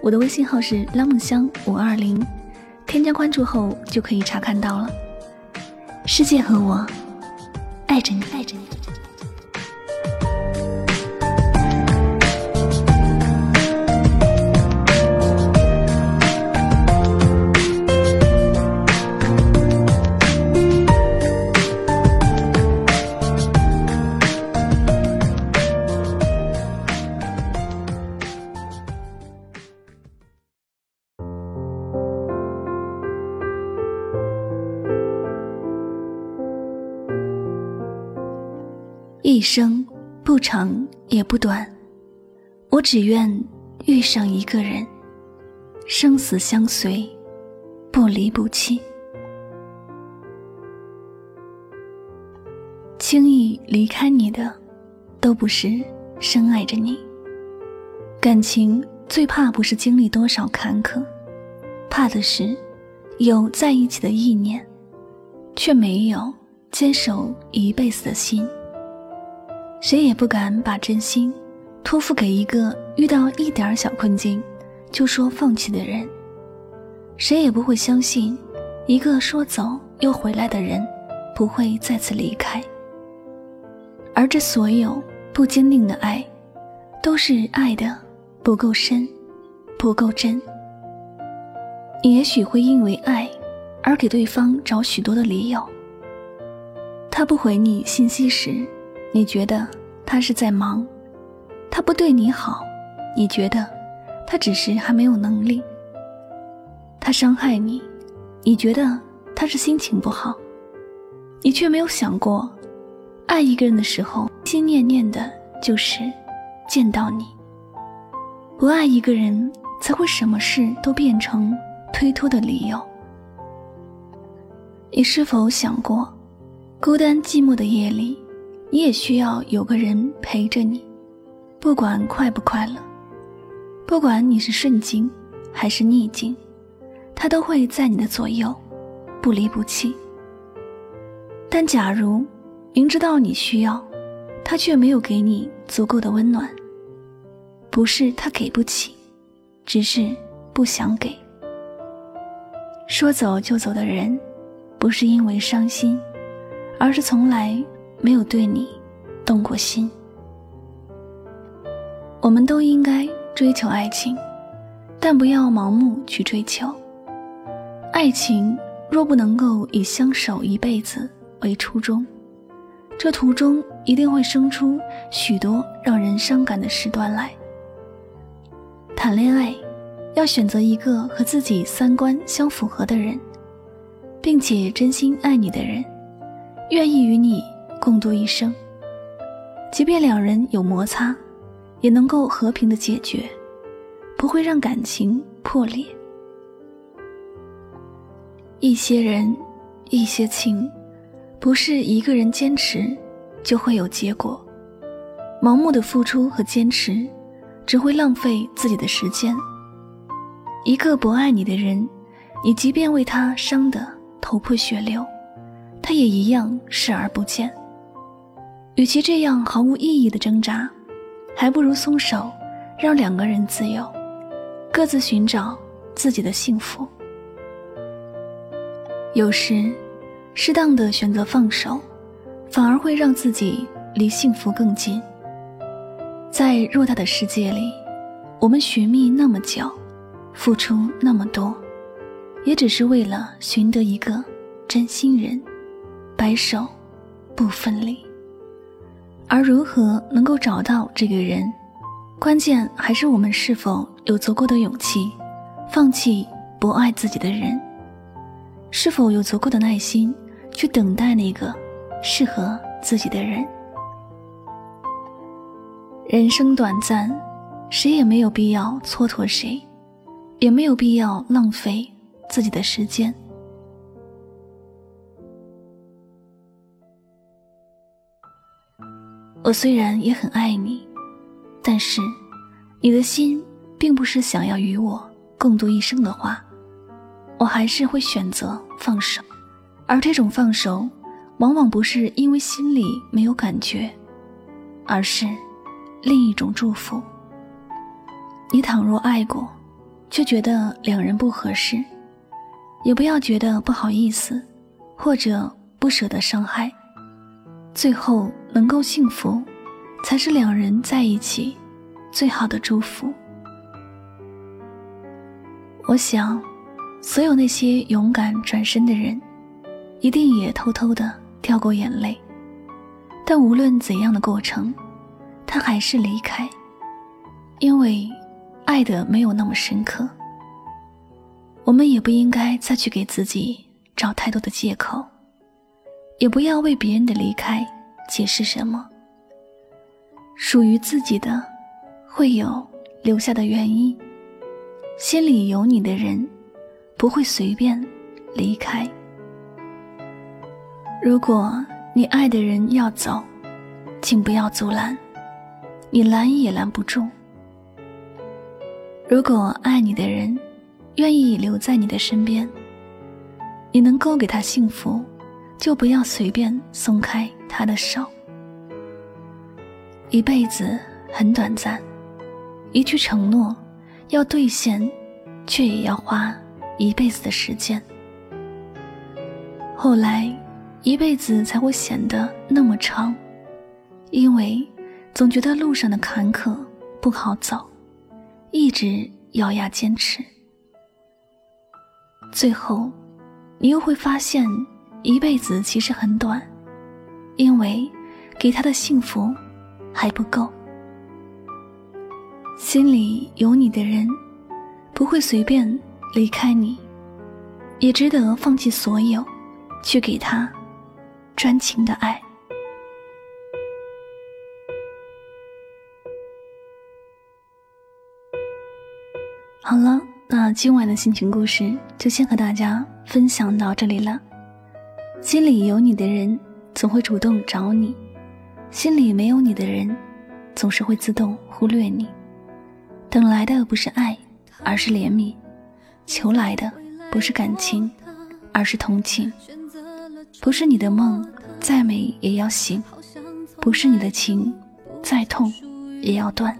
我的微信号是拉梦香五二零，添加关注后就可以查看到了。世界和我爱着你，爱着你。一生不长也不短，我只愿遇上一个人，生死相随，不离不弃。轻易离开你的，都不是深爱着你。感情最怕不是经历多少坎坷，怕的是有在一起的意念，却没有坚守一辈子的心。谁也不敢把真心托付给一个遇到一点小困境就说放弃的人，谁也不会相信一个说走又回来的人不会再次离开。而这所有不坚定的爱，都是爱的不够深，不够真。你也许会因为爱而给对方找许多的理由。他不回你信息时。你觉得他是在忙，他不对你好，你觉得他只是还没有能力。他伤害你，你觉得他是心情不好，你却没有想过，爱一个人的时候，心念念的就是见到你。不爱一个人，才会什么事都变成推脱的理由。你是否想过，孤单寂寞的夜里？你也需要有个人陪着你，不管快不快乐，不管你是顺境还是逆境，他都会在你的左右，不离不弃。但假如明知道你需要，他却没有给你足够的温暖，不是他给不起，只是不想给。说走就走的人，不是因为伤心，而是从来。没有对你动过心。我们都应该追求爱情，但不要盲目去追求。爱情若不能够以相守一辈子为初衷，这途中一定会生出许多让人伤感的时段来。谈恋爱，要选择一个和自己三观相符合的人，并且真心爱你的人，愿意与你。共度一生，即便两人有摩擦，也能够和平的解决，不会让感情破裂。一些人，一些情，不是一个人坚持就会有结果。盲目的付出和坚持，只会浪费自己的时间。一个不爱你的人，你即便为他伤得头破血流，他也一样视而不见。与其这样毫无意义的挣扎，还不如松手，让两个人自由，各自寻找自己的幸福。有时，适当的选择放手，反而会让自己离幸福更近。在偌大的世界里，我们寻觅那么久，付出那么多，也只是为了寻得一个真心人，白首不分离。而如何能够找到这个人，关键还是我们是否有足够的勇气，放弃不爱自己的人，是否有足够的耐心去等待那个适合自己的人。人生短暂，谁也没有必要蹉跎谁，也没有必要浪费自己的时间。我虽然也很爱你，但是你的心并不是想要与我共度一生的话，我还是会选择放手。而这种放手，往往不是因为心里没有感觉，而是另一种祝福。你倘若爱过，却觉得两人不合适，也不要觉得不好意思，或者不舍得伤害。最后能够幸福，才是两人在一起最好的祝福。我想，所有那些勇敢转身的人，一定也偷偷的掉过眼泪。但无论怎样的过程，他还是离开，因为爱的没有那么深刻。我们也不应该再去给自己找太多的借口。也不要为别人的离开解释什么。属于自己的，会有留下的原因。心里有你的人，不会随便离开。如果你爱的人要走，请不要阻拦，你拦也拦不住。如果爱你的人愿意留在你的身边，你能够给他幸福。就不要随便松开他的手。一辈子很短暂，一句承诺要兑现，却也要花一辈子的时间。后来，一辈子才会显得那么长，因为总觉得路上的坎坷不好走，一直咬牙坚持。最后，你又会发现。一辈子其实很短，因为给他的幸福还不够。心里有你的人，不会随便离开你，也值得放弃所有，去给他专情的爱。好了，那今晚的心情故事就先和大家分享到这里了。心里有你的人，总会主动找你；心里没有你的人，总是会自动忽略你。等来的不是爱，而是怜悯；求来的不是感情，而是同情。不是你的梦再美也要醒，不是你的情再痛也要断。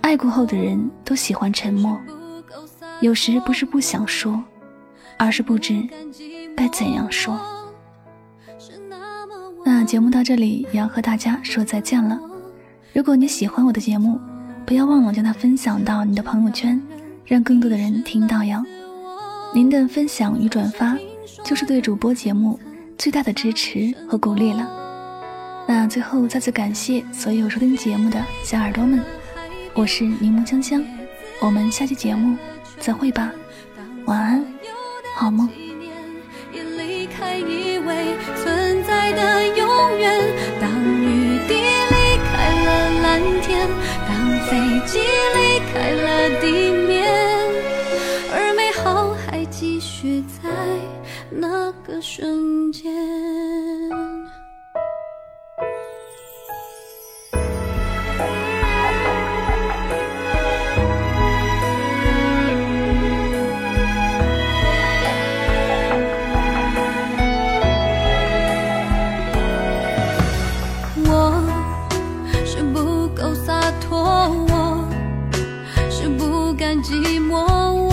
爱过后的人都喜欢沉默，有时不是不想说，而是不知。该怎样说？那节目到这里也要和大家说再见了。如果你喜欢我的节目，不要忘了将它分享到你的朋友圈，让更多的人听到哟。您的分享与转发，就是对主播节目最大的支持和鼓励了。那最后再次感谢所有收听节目的小耳朵们，我是柠檬香香，我们下期节目再会吧，晚安，好梦。记忆离开了地面，而美好还继续在那个瞬间。敢寂寞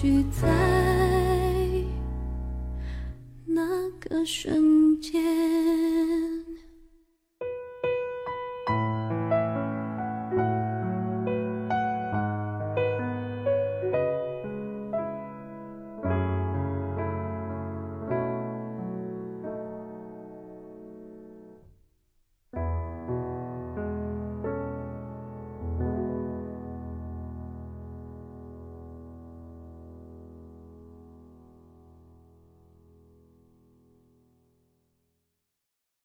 许在那个瞬间。